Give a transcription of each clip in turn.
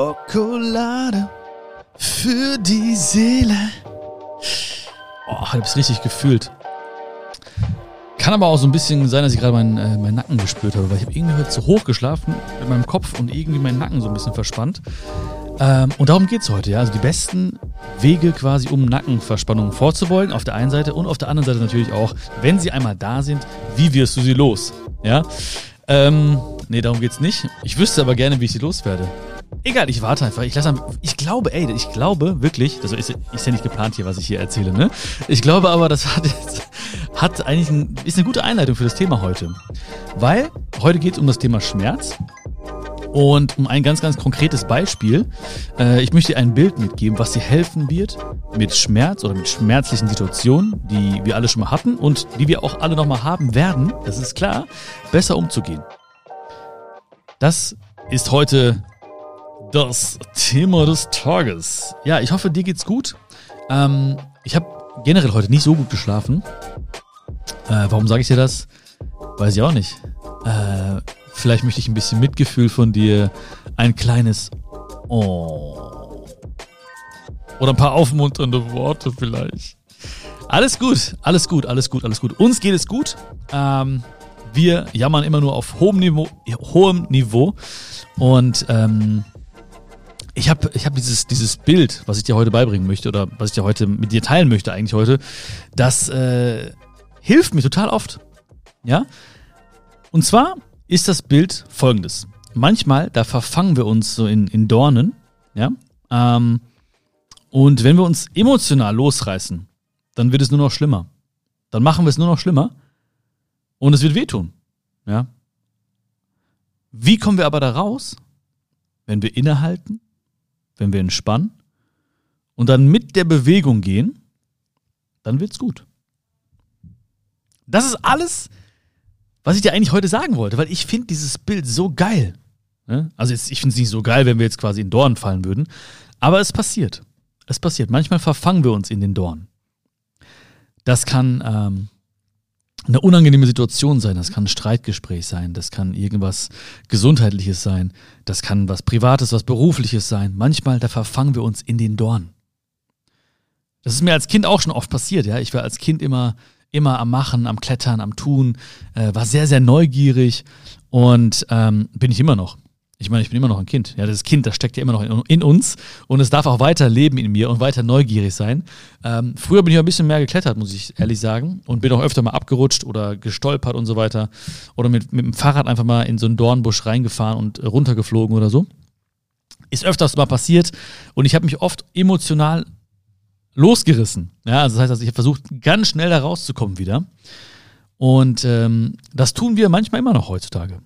Schokolade für die Seele. Oh, ich hab's richtig gefühlt. Kann aber auch so ein bisschen sein, dass ich gerade meinen, äh, meinen Nacken gespürt habe, weil ich habe irgendwie heute zu hoch geschlafen mit meinem Kopf und irgendwie meinen Nacken so ein bisschen verspannt. Ähm, und darum geht's heute, ja. Also die besten Wege quasi, um Nackenverspannungen vorzubeugen, auf der einen Seite und auf der anderen Seite natürlich auch, wenn sie einmal da sind, wie wirst du sie los? Ja. Ähm, nee, darum geht's nicht. Ich wüsste aber gerne, wie ich sie loswerde. Egal, ich warte einfach. Ich lasse Ich glaube, ey, ich glaube wirklich, also ist, ist ja nicht geplant hier, was ich hier erzähle, ne? Ich glaube aber, das hat jetzt, hat eigentlich ein, ist eine gute Einleitung für das Thema heute. Weil heute geht es um das Thema Schmerz. Und um ein ganz, ganz konkretes Beispiel, äh, ich möchte dir ein Bild mitgeben, was dir helfen wird, mit Schmerz oder mit schmerzlichen Situationen, die wir alle schon mal hatten und die wir auch alle nochmal haben werden, das ist klar, besser umzugehen. Das ist heute das Thema des Tages. Ja, ich hoffe, dir geht's gut. Ähm, ich habe generell heute nicht so gut geschlafen. Äh, warum sage ich dir das? Weiß ich auch nicht. Äh, vielleicht möchte ich ein bisschen Mitgefühl von dir. Ein kleines Oh. Oder ein paar aufmunternde Worte vielleicht. Alles gut, alles gut, alles gut, alles gut. Uns geht es gut. Ähm, wir jammern immer nur auf hohem Niveau, hohem Niveau. Und ähm, ich habe ich hab dieses, dieses Bild, was ich dir heute beibringen möchte oder was ich dir heute mit dir teilen möchte eigentlich heute, das äh, hilft mir total oft. Ja? Und zwar ist das Bild folgendes. Manchmal, da verfangen wir uns so in, in Dornen, ja? Ähm, und wenn wir uns emotional losreißen, dann wird es nur noch schlimmer. Dann machen wir es nur noch schlimmer und es wird wehtun. Ja? Wie kommen wir aber da raus? Wenn wir innehalten, wenn wir entspannen und dann mit der Bewegung gehen, dann wird's gut. Das ist alles, was ich dir eigentlich heute sagen wollte, weil ich finde dieses Bild so geil. Also jetzt, ich finde es nicht so geil, wenn wir jetzt quasi in Dorn fallen würden, aber es passiert. Es passiert. Manchmal verfangen wir uns in den Dorn. Das kann ähm, eine unangenehme Situation sein, das kann ein Streitgespräch sein, das kann irgendwas Gesundheitliches sein, das kann was Privates, was Berufliches sein. Manchmal, da verfangen wir uns in den Dorn. Das ist mir als Kind auch schon oft passiert, ja. Ich war als Kind immer, immer am Machen, am Klettern, am Tun, äh, war sehr, sehr neugierig und ähm, bin ich immer noch. Ich meine, ich bin immer noch ein Kind. Ja, das Kind, das steckt ja immer noch in, in uns und es darf auch weiter leben in mir und weiter neugierig sein. Ähm, früher bin ich ein bisschen mehr geklettert, muss ich ehrlich sagen, und bin auch öfter mal abgerutscht oder gestolpert und so weiter. Oder mit, mit dem Fahrrad einfach mal in so einen Dornbusch reingefahren und runtergeflogen oder so. Ist öfters mal passiert und ich habe mich oft emotional losgerissen. Ja, also das heißt, also ich habe versucht, ganz schnell da rauszukommen wieder. Und ähm, das tun wir manchmal immer noch heutzutage.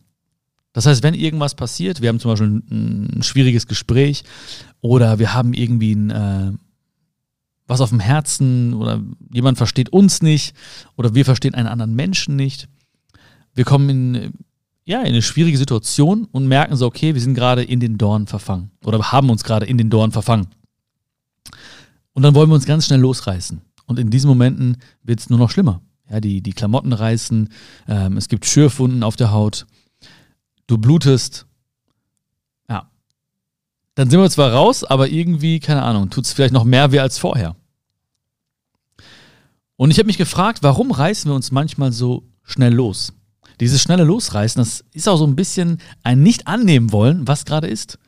Das heißt, wenn irgendwas passiert, wir haben zum Beispiel ein, ein schwieriges Gespräch oder wir haben irgendwie ein, äh, was auf dem Herzen oder jemand versteht uns nicht oder wir verstehen einen anderen Menschen nicht. Wir kommen in, ja, in eine schwierige Situation und merken so, okay, wir sind gerade in den Dorn verfangen oder haben uns gerade in den Dorn verfangen. Und dann wollen wir uns ganz schnell losreißen. Und in diesen Momenten wird es nur noch schlimmer. Ja, die, die Klamotten reißen, ähm, es gibt Schürfwunden auf der Haut du blutest. Ja. Dann sind wir zwar raus, aber irgendwie, keine Ahnung, tut es vielleicht noch mehr weh als vorher. Und ich habe mich gefragt, warum reißen wir uns manchmal so schnell los? Dieses schnelle Losreißen, das ist auch so ein bisschen ein Nicht-Annehmen wollen, was gerade ist.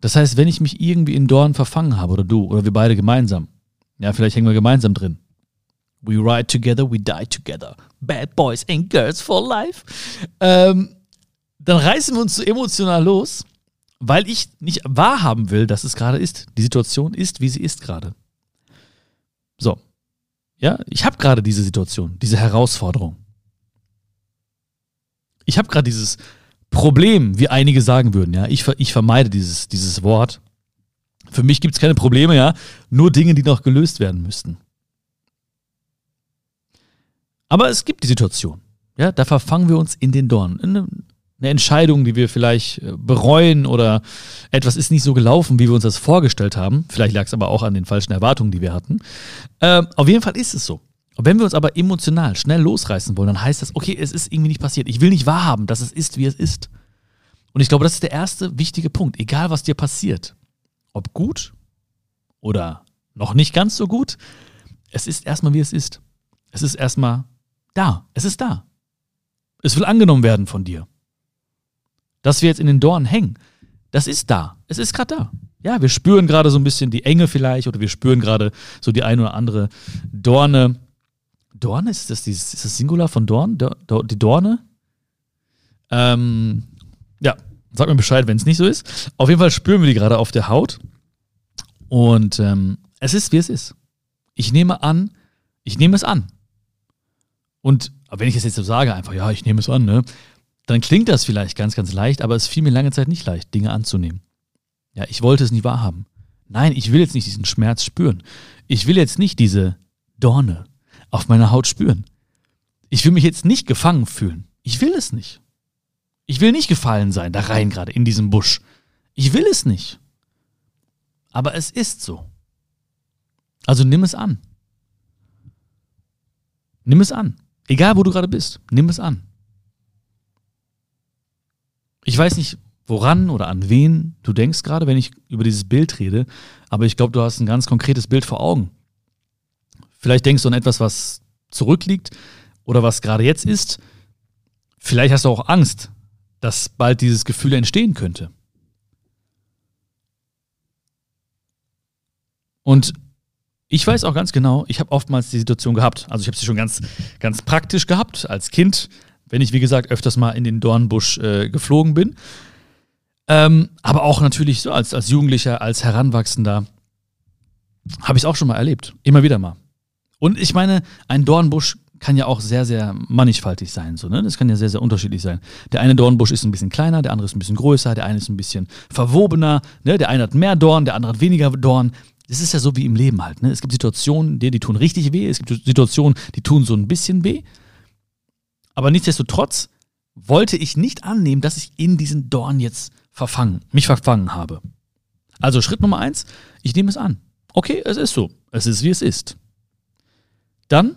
Das heißt, wenn ich mich irgendwie in Dorn verfangen habe, oder du, oder wir beide gemeinsam, ja, vielleicht hängen wir gemeinsam drin. We ride together, we die together. Bad boys and girls for life. Ähm, dann reißen wir uns so emotional los, weil ich nicht wahrhaben will, dass es gerade ist. Die Situation ist, wie sie ist gerade. So. Ja, ich habe gerade diese Situation, diese Herausforderung. Ich habe gerade dieses Problem, wie einige sagen würden, ja. Ich, ich vermeide dieses, dieses Wort. Für mich gibt es keine Probleme, ja. Nur Dinge, die noch gelöst werden müssten. Aber es gibt die Situation. Ja, da verfangen wir uns in den Dorn eine Entscheidung, die wir vielleicht äh, bereuen oder etwas ist nicht so gelaufen, wie wir uns das vorgestellt haben. Vielleicht lag es aber auch an den falschen Erwartungen, die wir hatten. Äh, auf jeden Fall ist es so. Und wenn wir uns aber emotional schnell losreißen wollen, dann heißt das, okay, es ist irgendwie nicht passiert. Ich will nicht wahrhaben, dass es ist, wie es ist. Und ich glaube, das ist der erste wichtige Punkt. Egal, was dir passiert, ob gut oder noch nicht ganz so gut, es ist erstmal, wie es ist. Es ist erstmal da. Es ist da. Es will angenommen werden von dir. Dass wir jetzt in den Dornen hängen, das ist da. Es ist gerade da. Ja, wir spüren gerade so ein bisschen die Enge vielleicht oder wir spüren gerade so die eine oder andere Dorne. Dorne, ist das, dieses, ist das Singular von Dorn? Die Dorne? Ähm, ja, sag mir Bescheid, wenn es nicht so ist. Auf jeden Fall spüren wir die gerade auf der Haut. Und ähm, es ist, wie es ist. Ich nehme an, ich nehme es an. Und wenn ich es jetzt so sage, einfach, ja, ich nehme es an, ne? Dann klingt das vielleicht ganz, ganz leicht, aber es fiel mir lange Zeit nicht leicht, Dinge anzunehmen. Ja, ich wollte es nie wahrhaben. Nein, ich will jetzt nicht diesen Schmerz spüren. Ich will jetzt nicht diese Dorne auf meiner Haut spüren. Ich will mich jetzt nicht gefangen fühlen. Ich will es nicht. Ich will nicht gefallen sein, da rein gerade in diesem Busch. Ich will es nicht. Aber es ist so. Also nimm es an. Nimm es an. Egal, wo du gerade bist, nimm es an. Ich weiß nicht, woran oder an wen du denkst gerade, wenn ich über dieses Bild rede, aber ich glaube, du hast ein ganz konkretes Bild vor Augen. Vielleicht denkst du an etwas, was zurückliegt oder was gerade jetzt ist. Vielleicht hast du auch Angst, dass bald dieses Gefühl entstehen könnte. Und ich weiß auch ganz genau, ich habe oftmals die Situation gehabt. Also ich habe sie schon ganz, ganz praktisch gehabt als Kind, wenn ich, wie gesagt, öfters mal in den Dornbusch äh, geflogen bin. Ähm, aber auch natürlich so als, als Jugendlicher, als Heranwachsender habe ich es auch schon mal erlebt. Immer wieder mal. Und ich meine, ein Dornbusch kann ja auch sehr, sehr mannigfaltig sein. So, ne? Das kann ja sehr, sehr unterschiedlich sein. Der eine Dornbusch ist ein bisschen kleiner, der andere ist ein bisschen größer, der eine ist ein bisschen verwobener, ne? der eine hat mehr Dorn, der andere hat weniger Dorn. Das ist ja so wie im Leben halt. Ne? Es gibt Situationen, die, die tun richtig weh, es gibt Situationen, die tun so ein bisschen weh. Aber nichtsdestotrotz wollte ich nicht annehmen, dass ich in diesen Dorn jetzt verfangen, mich verfangen habe. Also Schritt Nummer eins, ich nehme es an. Okay, es ist so. Es ist, wie es ist. Dann,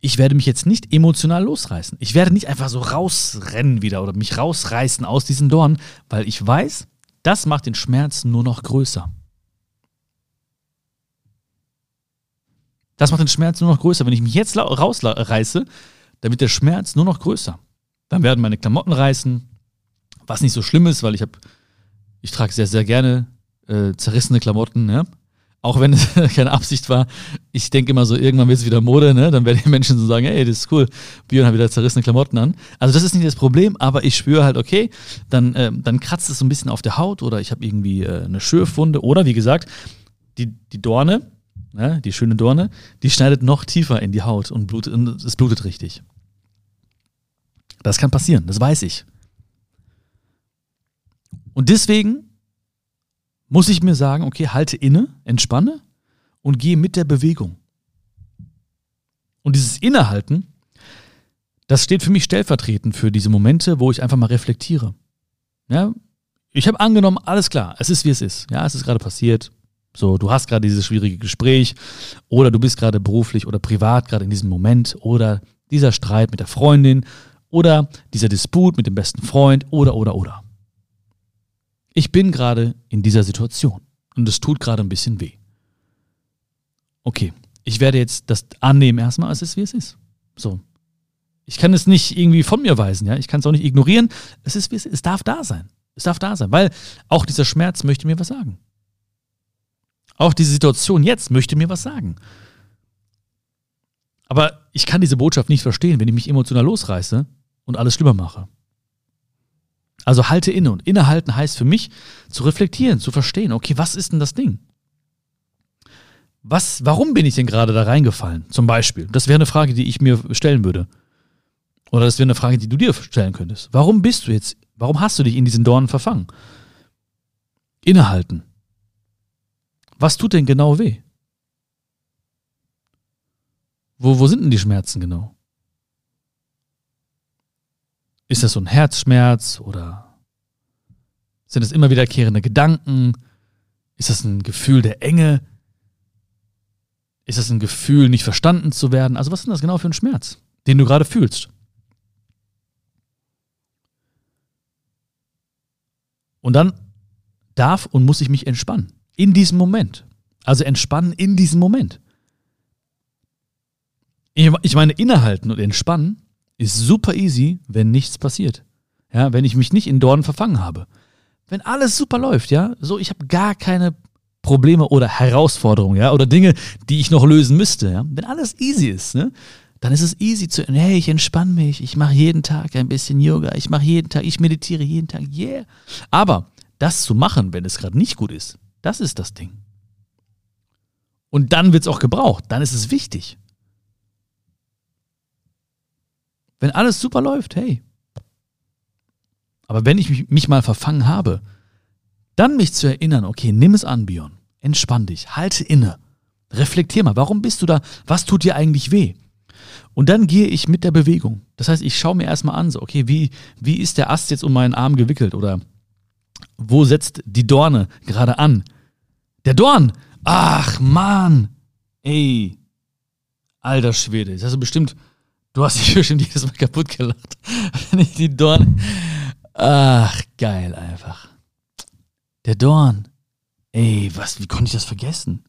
ich werde mich jetzt nicht emotional losreißen. Ich werde nicht einfach so rausrennen wieder oder mich rausreißen aus diesen Dorn, weil ich weiß, das macht den Schmerz nur noch größer. Das macht den Schmerz nur noch größer. Wenn ich mich jetzt rausreiße, dann wird der Schmerz nur noch größer. Dann werden meine Klamotten reißen, was nicht so schlimm ist, weil ich habe, ich trage sehr, sehr gerne äh, zerrissene Klamotten, ne? Auch wenn es keine Absicht war. Ich denke immer so, irgendwann wird es wieder Mode, ne? Dann werden die Menschen so sagen, ey, das ist cool, Björn hat wieder zerrissene Klamotten an. Also das ist nicht das Problem, aber ich spüre halt, okay, dann, äh, dann kratzt es so ein bisschen auf der Haut oder ich habe irgendwie äh, eine Schürfwunde oder wie gesagt, die, die Dorne, ne? die schöne Dorne, die schneidet noch tiefer in die Haut und, blutet, und es blutet richtig. Das kann passieren, das weiß ich. Und deswegen muss ich mir sagen, okay, halte inne, entspanne und gehe mit der Bewegung. Und dieses Innehalten, das steht für mich stellvertretend für diese Momente, wo ich einfach mal reflektiere. Ja, ich habe angenommen, alles klar, es ist wie es ist. Ja, es ist gerade passiert. So, du hast gerade dieses schwierige Gespräch oder du bist gerade beruflich oder privat gerade in diesem Moment oder dieser Streit mit der Freundin oder dieser Disput mit dem besten Freund oder oder oder ich bin gerade in dieser Situation und es tut gerade ein bisschen weh. Okay, ich werde jetzt das annehmen erstmal, es ist wie es ist. So. Ich kann es nicht irgendwie von mir weisen, ja. Ich kann es auch nicht ignorieren. Es ist wie es ist. Es darf da sein. Es darf da sein, weil auch dieser Schmerz möchte mir was sagen. Auch diese Situation jetzt möchte mir was sagen. Aber ich kann diese Botschaft nicht verstehen, wenn ich mich emotional losreiße und alles schlimmer mache. Also halte inne. Und innehalten heißt für mich zu reflektieren, zu verstehen, okay, was ist denn das Ding? Was, warum bin ich denn gerade da reingefallen? Zum Beispiel. Das wäre eine Frage, die ich mir stellen würde. Oder das wäre eine Frage, die du dir stellen könntest. Warum bist du jetzt, warum hast du dich in diesen Dornen verfangen? Innehalten. Was tut denn genau weh? Wo, wo sind denn die Schmerzen genau? Ist das so ein Herzschmerz oder sind es immer wiederkehrende Gedanken? Ist das ein Gefühl der Enge? Ist das ein Gefühl, nicht verstanden zu werden? Also was ist das genau für ein Schmerz, den du gerade fühlst? Und dann darf und muss ich mich entspannen. In diesem Moment. Also entspannen in diesem Moment. Ich meine, innehalten und entspannen ist super easy, wenn nichts passiert. Ja, wenn ich mich nicht in Dornen verfangen habe. Wenn alles super läuft, ja, so ich habe gar keine Probleme oder Herausforderungen, ja, oder Dinge, die ich noch lösen müsste, ja. Wenn alles easy ist, ne, dann ist es easy zu, hey, ich entspanne mich, ich mache jeden Tag ein bisschen Yoga, ich mache jeden Tag, ich meditiere jeden Tag, yeah. Aber das zu machen, wenn es gerade nicht gut ist, das ist das Ding. Und dann wird es auch gebraucht, dann ist es wichtig. Wenn alles super läuft, hey. Aber wenn ich mich, mich mal verfangen habe, dann mich zu erinnern, okay, nimm es an, Bion. Entspann dich, halte inne. Reflektier mal, warum bist du da? Was tut dir eigentlich weh? Und dann gehe ich mit der Bewegung. Das heißt, ich schaue mir erstmal an, so, okay, wie, wie ist der Ast jetzt um meinen Arm gewickelt? Oder wo setzt die Dorne gerade an? Der Dorn! Ach, Mann! Ey! Alter Schwede, jetzt hast du bestimmt, du hast dich bestimmt jedes Mal kaputt gelacht, wenn ich die Dorne. Ach, geil einfach. Der Dorn. Ey, was, wie konnte ich das vergessen?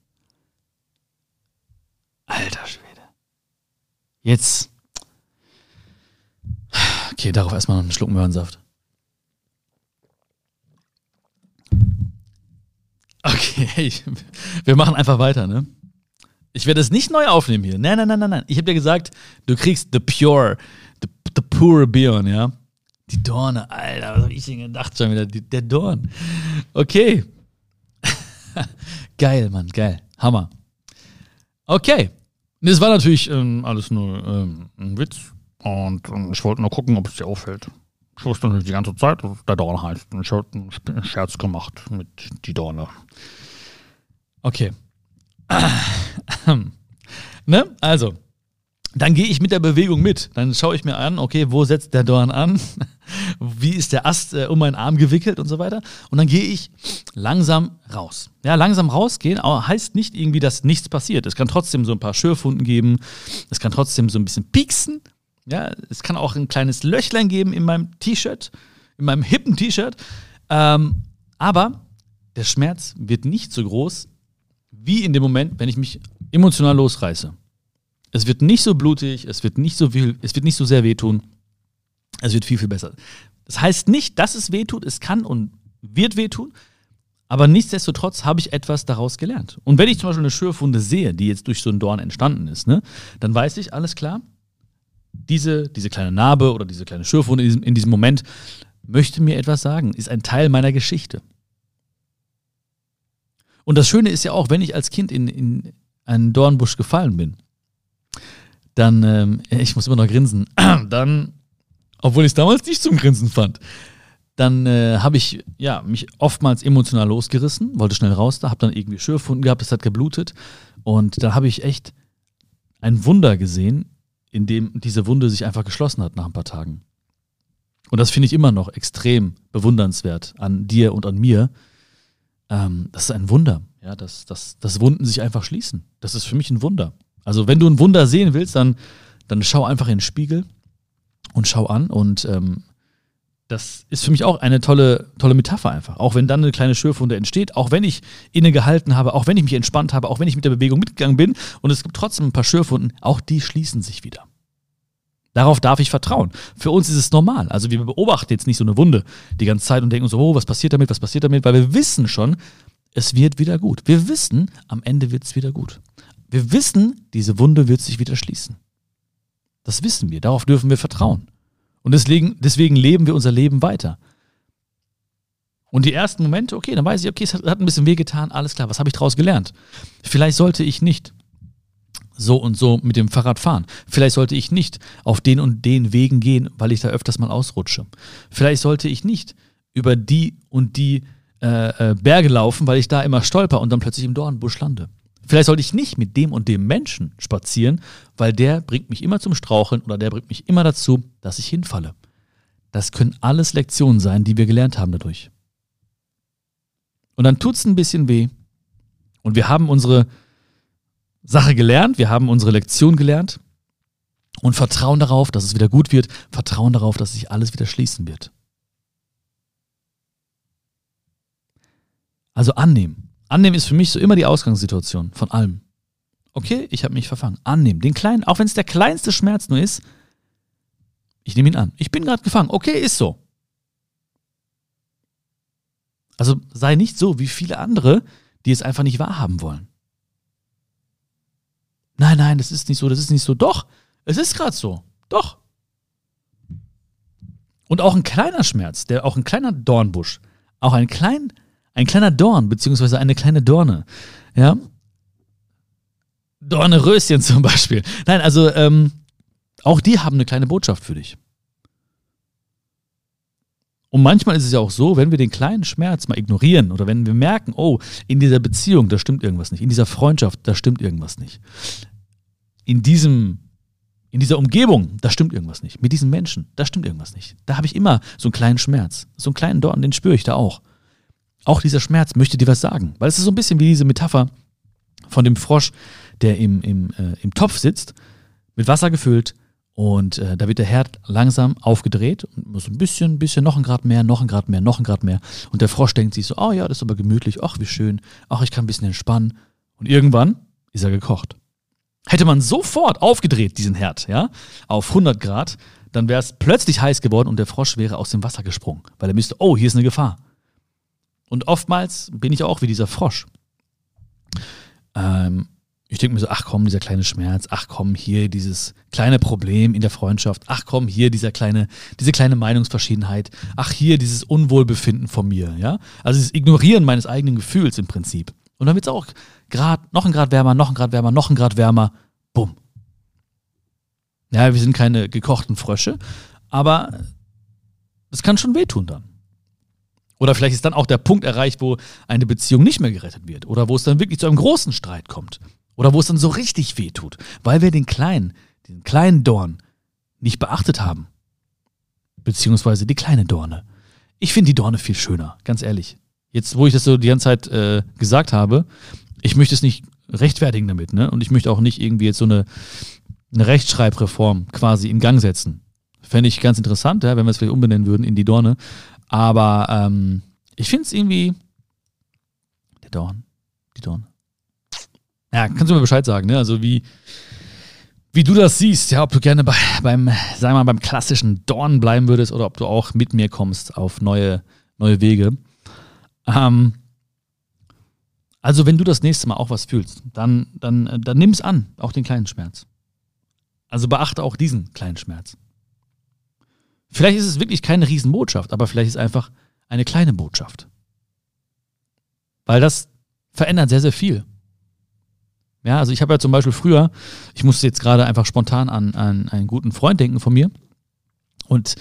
Alter Schwede. Jetzt. Okay, darauf erstmal noch einen Schluck Möhrensaft. Okay, wir machen einfach weiter, ne? Ich werde es nicht neu aufnehmen hier. Nein, nein, nein, nein, nein. Ich habe dir gesagt, du kriegst the pure, the, the pure Bion, ja? Die Dorne, Alter, was habe ich denn gedacht schon wieder? Die, der Dorn. Okay. geil, Mann, geil. Hammer. Okay. Das war natürlich ähm, alles nur ähm, ein Witz. Und ähm, ich wollte nur gucken, ob es dir auffällt. Ich wusste natürlich die ganze Zeit, dass der Dorn heißt. Und ich habe einen Scherz gemacht mit die Dorne. Okay. ne? Also, dann gehe ich mit der Bewegung mit. Dann schaue ich mir an, okay, wo setzt der Dorn an? Wie ist der Ast äh, um meinen Arm gewickelt und so weiter? Und dann gehe ich langsam raus. Ja, langsam rausgehen heißt nicht irgendwie, dass nichts passiert. Es kann trotzdem so ein paar Schürfwunden geben. Es kann trotzdem so ein bisschen pieksen. Ja, es kann auch ein kleines Löchlein geben in meinem T-Shirt, in meinem hippen T-Shirt. Ähm, aber der Schmerz wird nicht so groß wie in dem Moment, wenn ich mich emotional losreiße. Es wird nicht so blutig, es wird nicht so viel, es wird nicht so sehr wehtun. Es wird viel, viel besser. Das heißt nicht, dass es wehtut, es kann und wird wehtun, aber nichtsdestotrotz habe ich etwas daraus gelernt. Und wenn ich zum Beispiel eine Schürfwunde sehe, die jetzt durch so einen Dorn entstanden ist, ne, dann weiß ich, alles klar, diese, diese kleine Narbe oder diese kleine Schürfwunde in diesem, in diesem Moment möchte mir etwas sagen, ist ein Teil meiner Geschichte. Und das Schöne ist ja auch, wenn ich als Kind in, in einen Dornbusch gefallen bin, dann, ähm, ich muss immer noch grinsen, dann, obwohl ich es damals nicht zum Grinsen fand, dann äh, habe ich ja, mich oftmals emotional losgerissen, wollte schnell raus da, habe dann irgendwie Schürfwunden gehabt, es hat geblutet und da habe ich echt ein Wunder gesehen, in dem diese Wunde sich einfach geschlossen hat nach ein paar Tagen. Und das finde ich immer noch extrem bewundernswert an dir und an mir. Ähm, das ist ein Wunder, ja, dass, dass, dass Wunden sich einfach schließen. Das ist für mich ein Wunder. Also wenn du ein Wunder sehen willst, dann, dann schau einfach in den Spiegel und schau an. Und ähm, das ist für mich auch eine tolle, tolle Metapher einfach. Auch wenn dann eine kleine Schürfwunde entsteht, auch wenn ich innegehalten habe, auch wenn ich mich entspannt habe, auch wenn ich mit der Bewegung mitgegangen bin und es gibt trotzdem ein paar Schürfwunden, auch die schließen sich wieder. Darauf darf ich vertrauen. Für uns ist es normal. Also wir beobachten jetzt nicht so eine Wunde die ganze Zeit und denken so, oh, was passiert damit, was passiert damit, weil wir wissen schon, es wird wieder gut. Wir wissen, am Ende wird es wieder gut. Wir wissen, diese Wunde wird sich wieder schließen. Das wissen wir, darauf dürfen wir vertrauen. Und deswegen, deswegen leben wir unser Leben weiter. Und die ersten Momente, okay, dann weiß ich, okay, es hat, ein bisschen wehgetan, alles klar, was habe ich daraus gelernt? Vielleicht sollte ich nicht so und so mit dem Fahrrad fahren. Vielleicht sollte ich nicht auf den und den Wegen gehen, weil ich da öfters mal ausrutsche. Vielleicht sollte ich nicht über die und die äh, Berge laufen, weil ich da immer stolper und dann plötzlich im Dornbusch lande. Vielleicht sollte ich nicht mit dem und dem Menschen spazieren, weil der bringt mich immer zum Straucheln oder der bringt mich immer dazu, dass ich hinfalle. Das können alles Lektionen sein, die wir gelernt haben dadurch. Und dann tut es ein bisschen weh. Und wir haben unsere Sache gelernt, wir haben unsere Lektion gelernt und vertrauen darauf, dass es wieder gut wird, vertrauen darauf, dass sich alles wieder schließen wird. Also annehmen. Annehmen ist für mich so immer die Ausgangssituation von allem. Okay, ich habe mich verfangen. Annehmen. Den kleinen, auch wenn es der kleinste Schmerz nur ist, ich nehme ihn an. Ich bin gerade gefangen. Okay, ist so. Also sei nicht so wie viele andere, die es einfach nicht wahrhaben wollen. Nein, nein, das ist nicht so, das ist nicht so. Doch, es ist gerade so. Doch. Und auch ein kleiner Schmerz, der auch ein kleiner Dornbusch, auch ein klein, ein kleiner Dorn, beziehungsweise eine kleine Dorne, ja. Dorneröschen zum Beispiel. Nein, also ähm, auch die haben eine kleine Botschaft für dich. Und manchmal ist es ja auch so, wenn wir den kleinen Schmerz mal ignorieren oder wenn wir merken, oh, in dieser Beziehung, da stimmt irgendwas nicht, in dieser Freundschaft, da stimmt irgendwas nicht. In diesem in dieser Umgebung, da stimmt irgendwas nicht. Mit diesen Menschen, da stimmt irgendwas nicht. Da habe ich immer so einen kleinen Schmerz, so einen kleinen Dorn, den spüre ich da auch. Auch dieser Schmerz möchte dir was sagen, weil es ist so ein bisschen wie diese Metapher von dem Frosch, der im, im, äh, im Topf sitzt, mit Wasser gefüllt und äh, da wird der Herd langsam aufgedreht und so ein bisschen, bisschen, noch ein Grad mehr, noch ein Grad mehr, noch ein Grad mehr. Und der Frosch denkt sich so, oh ja, das ist aber gemütlich, ach wie schön, ach ich kann ein bisschen entspannen. Und irgendwann ist er gekocht. Hätte man sofort aufgedreht, diesen Herd, ja, auf 100 Grad, dann wäre es plötzlich heiß geworden und der Frosch wäre aus dem Wasser gesprungen, weil er müsste, oh, hier ist eine Gefahr. Und oftmals bin ich auch wie dieser Frosch. Ähm, ich denke mir so, ach komm, dieser kleine Schmerz, ach komm, hier dieses kleine Problem in der Freundschaft, ach komm, hier dieser kleine, diese kleine Meinungsverschiedenheit, ach hier dieses Unwohlbefinden von mir, ja. Also das Ignorieren meines eigenen Gefühls im Prinzip. Und dann wird es auch Grad, noch ein Grad wärmer, noch ein Grad wärmer, noch ein Grad wärmer. Bumm. Ja, wir sind keine gekochten Frösche, aber das kann schon wehtun dann. Oder vielleicht ist dann auch der Punkt erreicht, wo eine Beziehung nicht mehr gerettet wird. Oder wo es dann wirklich zu einem großen Streit kommt. Oder wo es dann so richtig wehtut. Weil wir den kleinen, den kleinen Dorn nicht beachtet haben. Beziehungsweise die kleine Dorne. Ich finde die Dorne viel schöner, ganz ehrlich. Jetzt, wo ich das so die ganze Zeit äh, gesagt habe, ich möchte es nicht rechtfertigen damit, ne? Und ich möchte auch nicht irgendwie jetzt so eine, eine Rechtschreibreform quasi in Gang setzen. Fände ich ganz interessant, ja, wenn wir es vielleicht umbenennen würden in die Dorne. Aber ähm, ich finde es irgendwie. Der Dorn. Die Dorne. Ja, kannst du mir Bescheid sagen, ne? Also wie, wie du das siehst, ja, ob du gerne bei, beim, sagen wir mal, beim klassischen Dorn bleiben würdest oder ob du auch mit mir kommst auf neue, neue Wege. Ähm, also, wenn du das nächste Mal auch was fühlst, dann, dann, dann nimm es an, auch den kleinen Schmerz. Also beachte auch diesen kleinen Schmerz. Vielleicht ist es wirklich keine Riesenbotschaft, aber vielleicht ist es einfach eine kleine Botschaft. Weil das verändert sehr, sehr viel. Ja, also ich habe ja zum Beispiel früher, ich musste jetzt gerade einfach spontan an, an einen guten Freund denken von mir. Und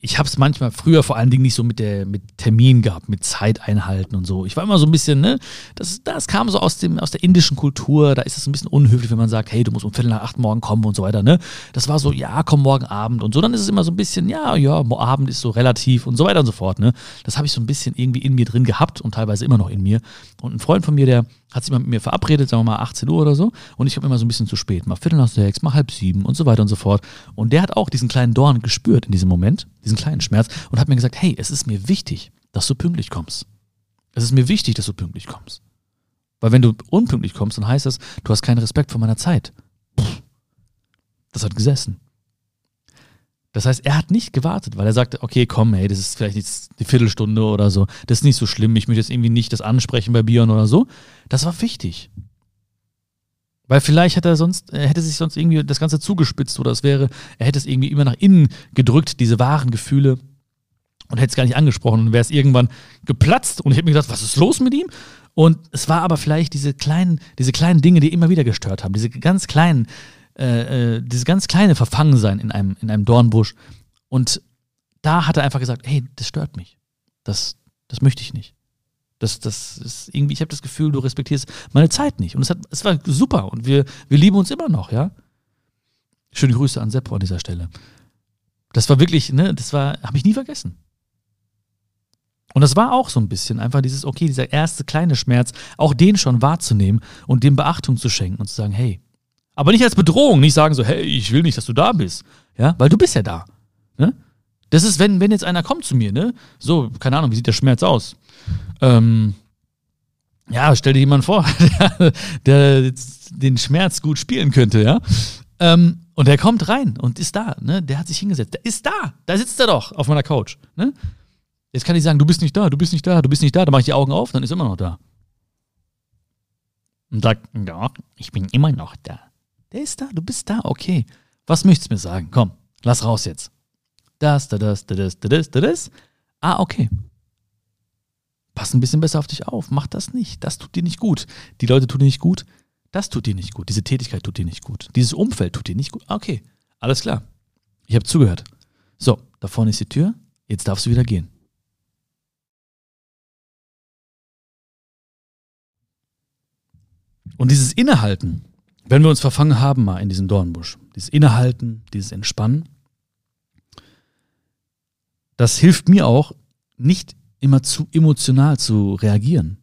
ich habe es manchmal früher vor allen Dingen nicht so mit der mit Termin gehabt, mit Zeit einhalten und so. Ich war immer so ein bisschen, ne, das, das kam so aus dem aus der indischen Kultur. Da ist es ein bisschen unhöflich, wenn man sagt, hey, du musst um Viertel nach acht morgen kommen und so weiter, ne. Das war so, ja, komm morgen Abend und so. Dann ist es immer so ein bisschen, ja, ja, Abend ist so relativ und so weiter und so fort, ne. Das habe ich so ein bisschen irgendwie in mir drin gehabt und teilweise immer noch in mir. Und ein Freund von mir, der hat sich mal mit mir verabredet, sagen wir mal 18 Uhr oder so. Und ich habe immer so ein bisschen zu spät, mal Viertel nach sechs, mal halb sieben und so weiter und so fort. Und der hat auch diesen kleinen Dorn gespürt in diesem Moment, diesen kleinen Schmerz und hat mir gesagt, hey, es ist mir wichtig, dass du pünktlich kommst. Es ist mir wichtig, dass du pünktlich kommst. Weil wenn du unpünktlich kommst, dann heißt das, du hast keinen Respekt vor meiner Zeit. Pff, das hat gesessen. Das heißt, er hat nicht gewartet, weil er sagte, okay, komm, hey, das ist vielleicht jetzt die Viertelstunde oder so. Das ist nicht so schlimm. Ich möchte jetzt irgendwie nicht das ansprechen bei Bion oder so. Das war wichtig. Weil vielleicht hätte er sonst, er hätte sich sonst irgendwie das Ganze zugespitzt oder es wäre, er hätte es irgendwie immer nach innen gedrückt, diese wahren Gefühle und hätte es gar nicht angesprochen und wäre es irgendwann geplatzt und ich hätte mir gedacht, was ist los mit ihm? Und es war aber vielleicht diese kleinen, diese kleinen Dinge, die immer wieder gestört haben, diese ganz kleinen äh, äh, dieses ganz kleine Verfangensein in einem, in einem Dornbusch. Und da hat er einfach gesagt, hey, das stört mich. Das, das möchte ich nicht. Das, das ist irgendwie, ich habe das Gefühl, du respektierst meine Zeit nicht. Und es, hat, es war super und wir, wir lieben uns immer noch, ja. Schöne Grüße an Seppo an dieser Stelle. Das war wirklich, ne, das war, habe ich nie vergessen. Und das war auch so ein bisschen einfach dieses, okay, dieser erste kleine Schmerz, auch den schon wahrzunehmen und dem Beachtung zu schenken und zu sagen, hey, aber nicht als Bedrohung, nicht sagen so, hey, ich will nicht, dass du da bist. Ja, weil du bist ja da. Ne? Das ist, wenn, wenn jetzt einer kommt zu mir, ne? So, keine Ahnung, wie sieht der Schmerz aus? Ähm, ja, stell dir jemanden vor, der, der den Schmerz gut spielen könnte, ja. Ähm, und der kommt rein und ist da, ne? Der hat sich hingesetzt. Der ist da. Da sitzt er doch auf meiner Couch, ne? Jetzt kann ich sagen, du bist nicht da, du bist nicht da, du bist nicht da. Da mache ich die Augen auf, dann ist er immer noch da. Und sagt, ja, ich bin immer noch da. Der ist da, du bist da, okay. Was möchtest du mir sagen? Komm, lass raus jetzt. Das, da, das, da, das, da, das, da, das. Ah, okay. Pass ein bisschen besser auf dich auf. Mach das nicht. Das tut dir nicht gut. Die Leute tun dir nicht gut. Das tut dir nicht gut. Diese Tätigkeit tut dir nicht gut. Dieses Umfeld tut dir nicht gut. Ah, okay, alles klar. Ich habe zugehört. So, da vorne ist die Tür. Jetzt darfst du wieder gehen. Und dieses Innehalten, wenn wir uns verfangen haben mal in diesem Dornbusch, dieses Innehalten, dieses Entspannen, das hilft mir auch, nicht immer zu emotional zu reagieren.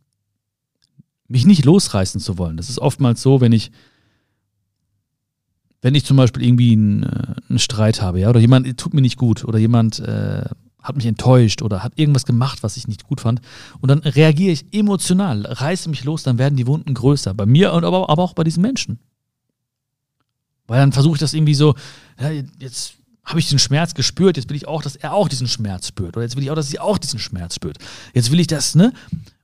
Mich nicht losreißen zu wollen. Das ist oftmals so, wenn ich, wenn ich zum Beispiel irgendwie einen, äh, einen Streit habe, ja, oder jemand tut mir nicht gut, oder jemand äh, hat mich enttäuscht oder hat irgendwas gemacht, was ich nicht gut fand. Und dann reagiere ich emotional, reiße mich los, dann werden die Wunden größer. Bei mir und aber, aber auch bei diesen Menschen. Weil dann versuche ich das irgendwie so, ja, jetzt habe ich den Schmerz gespürt, jetzt will ich auch, dass er auch diesen Schmerz spürt. Oder jetzt will ich auch, dass sie auch diesen Schmerz spürt. Jetzt will ich das, ne?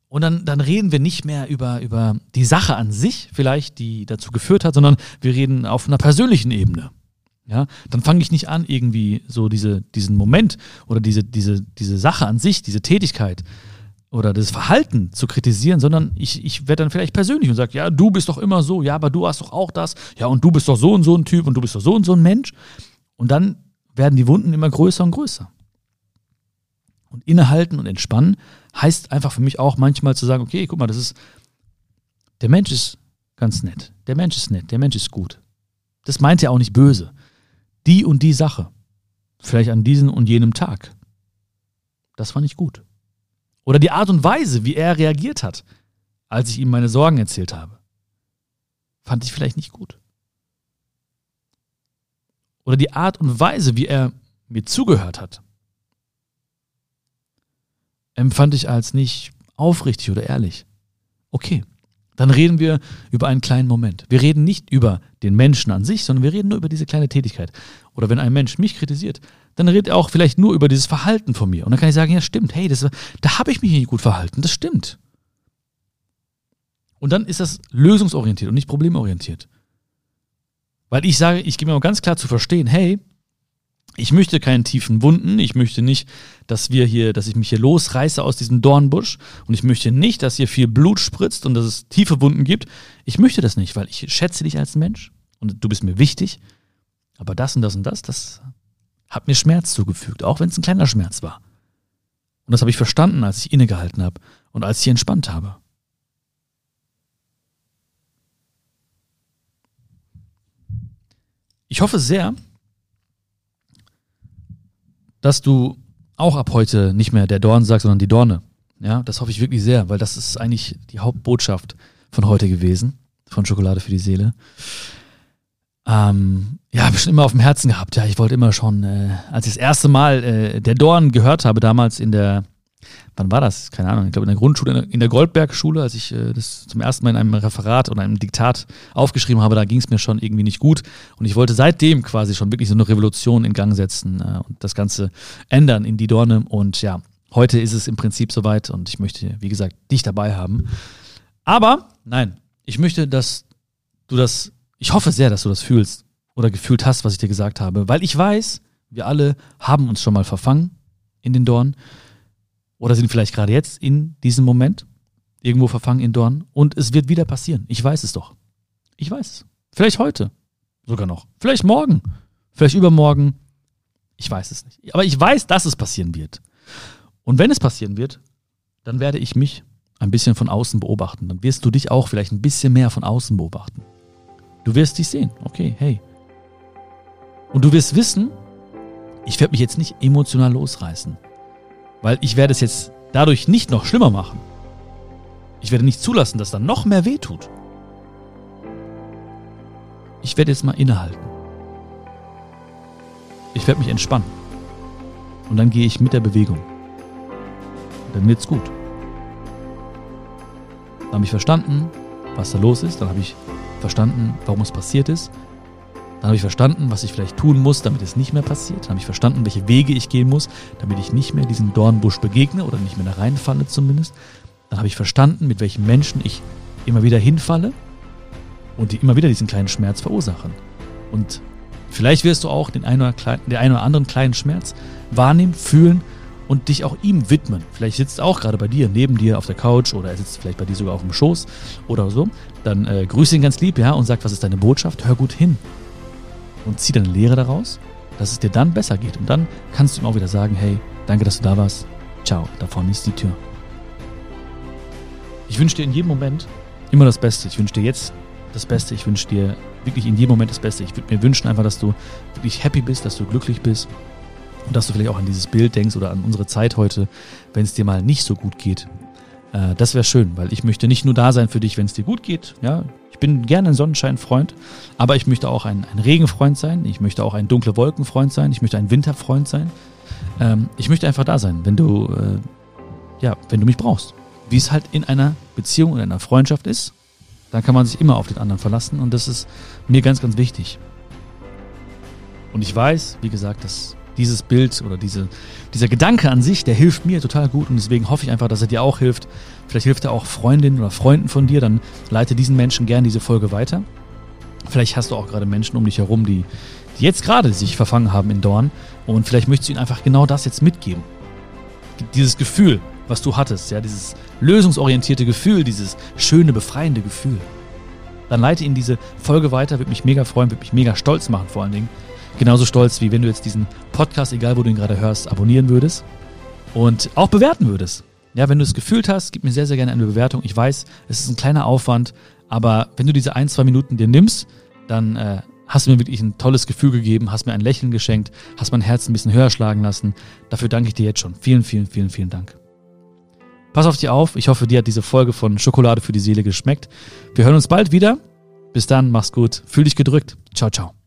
Und dann, dann reden wir nicht mehr über, über die Sache an sich, vielleicht, die dazu geführt hat, sondern wir reden auf einer persönlichen Ebene. Ja, dann fange ich nicht an, irgendwie so diese, diesen Moment oder diese, diese, diese Sache an sich, diese Tätigkeit oder das Verhalten zu kritisieren, sondern ich, ich werde dann vielleicht persönlich und sage, ja, du bist doch immer so, ja, aber du hast doch auch das, ja, und du bist doch so und so ein Typ und du bist doch so und so ein Mensch. Und dann werden die Wunden immer größer und größer. Und innehalten und entspannen heißt einfach für mich auch manchmal zu sagen, okay, guck mal, das ist, der Mensch ist ganz nett, der Mensch ist nett, der Mensch ist gut. Das meint er auch nicht böse die und die Sache. Vielleicht an diesem und jenem Tag. Das war nicht gut. Oder die Art und Weise, wie er reagiert hat, als ich ihm meine Sorgen erzählt habe. Fand ich vielleicht nicht gut. Oder die Art und Weise, wie er mir zugehört hat, empfand ich als nicht aufrichtig oder ehrlich. Okay, dann reden wir über einen kleinen Moment. Wir reden nicht über den Menschen an sich, sondern wir reden nur über diese kleine Tätigkeit. Oder wenn ein Mensch mich kritisiert, dann redet er auch vielleicht nur über dieses Verhalten von mir. Und dann kann ich sagen, ja stimmt, hey, das, da habe ich mich nicht gut verhalten, das stimmt. Und dann ist das lösungsorientiert und nicht problemorientiert. Weil ich sage, ich gebe mir auch ganz klar zu verstehen, hey, ich möchte keinen tiefen Wunden, ich möchte nicht, dass wir hier, dass ich mich hier losreiße aus diesem Dornbusch und ich möchte nicht, dass hier viel Blut spritzt und dass es tiefe Wunden gibt. Ich möchte das nicht, weil ich schätze dich als Mensch und du bist mir wichtig. Aber das und das und das, das hat mir Schmerz zugefügt, auch wenn es ein kleiner Schmerz war. Und das habe ich verstanden, als ich innegehalten habe und als ich entspannt habe. Ich hoffe sehr, dass du auch ab heute nicht mehr der Dorn sagst, sondern die Dorne. Ja, das hoffe ich wirklich sehr, weil das ist eigentlich die Hauptbotschaft von heute gewesen, von Schokolade für die Seele. Ähm, ja, habe ich schon immer auf dem Herzen gehabt. Ja, ich wollte immer schon, äh, als ich das erste Mal äh, der Dorn gehört habe, damals in der wann war das? Keine Ahnung, ich glaube in der Grundschule, in der Goldberg-Schule, als ich äh, das zum ersten Mal in einem Referat oder einem Diktat aufgeschrieben habe, da ging es mir schon irgendwie nicht gut. Und ich wollte seitdem quasi schon wirklich so eine Revolution in Gang setzen äh, und das Ganze ändern in die Dorne. Und ja, heute ist es im Prinzip soweit und ich möchte, wie gesagt, dich dabei haben. Aber nein, ich möchte, dass du das, ich hoffe sehr, dass du das fühlst oder gefühlt hast, was ich dir gesagt habe, weil ich weiß, wir alle haben uns schon mal verfangen in den Dornen oder sind vielleicht gerade jetzt in diesem Moment irgendwo verfangen in Dorn und es wird wieder passieren. Ich weiß es doch. Ich weiß es. Vielleicht heute sogar noch. Vielleicht morgen. Vielleicht übermorgen. Ich weiß es nicht. Aber ich weiß, dass es passieren wird. Und wenn es passieren wird, dann werde ich mich ein bisschen von außen beobachten. Dann wirst du dich auch vielleicht ein bisschen mehr von außen beobachten. Du wirst dich sehen. Okay, hey. Und du wirst wissen, ich werde mich jetzt nicht emotional losreißen. Weil ich werde es jetzt dadurch nicht noch schlimmer machen. Ich werde nicht zulassen, dass da noch mehr weh tut. Ich werde jetzt mal innehalten. Ich werde mich entspannen. Und dann gehe ich mit der Bewegung. Und dann wird's gut. Dann habe ich verstanden, was da los ist. Dann habe ich verstanden, warum es passiert ist. Dann habe ich verstanden, was ich vielleicht tun muss, damit es nicht mehr passiert. Dann habe ich verstanden, welche Wege ich gehen muss, damit ich nicht mehr diesem Dornbusch begegne oder nicht mehr da reinfalle zumindest. Dann habe ich verstanden, mit welchen Menschen ich immer wieder hinfalle und die immer wieder diesen kleinen Schmerz verursachen. Und vielleicht wirst du auch den einen oder, kleinen, den einen oder anderen kleinen Schmerz wahrnehmen, fühlen und dich auch ihm widmen. Vielleicht sitzt er auch gerade bei dir, neben dir auf der Couch oder er sitzt vielleicht bei dir sogar auf dem Schoß oder so. Dann äh, grüße ihn ganz lieb, ja, und sag, was ist deine Botschaft? Hör gut hin. Und zieh deine Lehre daraus, dass es dir dann besser geht. Und dann kannst du ihm auch wieder sagen, hey, danke, dass du da warst. Ciao, da vorne ist die Tür. Ich wünsche dir in jedem Moment immer das Beste. Ich wünsche dir jetzt das Beste. Ich wünsche dir wirklich in jedem Moment das Beste. Ich würde mir wünschen einfach, dass du wirklich happy bist, dass du glücklich bist und dass du vielleicht auch an dieses Bild denkst oder an unsere Zeit heute, wenn es dir mal nicht so gut geht. Äh, das wäre schön, weil ich möchte nicht nur da sein für dich, wenn es dir gut geht. Ja, ich bin gerne ein Sonnenscheinfreund, aber ich möchte auch ein, ein Regenfreund sein. Ich möchte auch ein dunkle Wolkenfreund sein. Ich möchte ein Winterfreund sein. Ähm, ich möchte einfach da sein, wenn du, äh, ja, wenn du mich brauchst. Wie es halt in einer Beziehung, in einer Freundschaft ist, dann kann man sich immer auf den anderen verlassen und das ist mir ganz, ganz wichtig. Und ich weiß, wie gesagt, dass dieses Bild oder diese, dieser Gedanke an sich, der hilft mir total gut und deswegen hoffe ich einfach, dass er dir auch hilft. Vielleicht hilft er auch Freundinnen oder Freunden von dir, dann leite diesen Menschen gerne diese Folge weiter. Vielleicht hast du auch gerade Menschen um dich herum, die, die jetzt gerade sich verfangen haben in Dorn und vielleicht möchtest du ihnen einfach genau das jetzt mitgeben. Dieses Gefühl, was du hattest, ja, dieses lösungsorientierte Gefühl, dieses schöne, befreiende Gefühl. Dann leite ihnen diese Folge weiter, würde mich mega freuen, würde mich mega stolz machen vor allen Dingen. Genauso stolz, wie wenn du jetzt diesen Podcast, egal wo du ihn gerade hörst, abonnieren würdest und auch bewerten würdest. Ja, wenn du es gefühlt hast, gib mir sehr, sehr gerne eine Bewertung. Ich weiß, es ist ein kleiner Aufwand, aber wenn du diese ein, zwei Minuten dir nimmst, dann äh, hast du mir wirklich ein tolles Gefühl gegeben, hast mir ein Lächeln geschenkt, hast mein Herz ein bisschen höher schlagen lassen. Dafür danke ich dir jetzt schon. Vielen, vielen, vielen, vielen Dank. Pass auf dich auf. Ich hoffe, dir hat diese Folge von Schokolade für die Seele geschmeckt. Wir hören uns bald wieder. Bis dann, mach's gut. Fühl dich gedrückt. Ciao, ciao.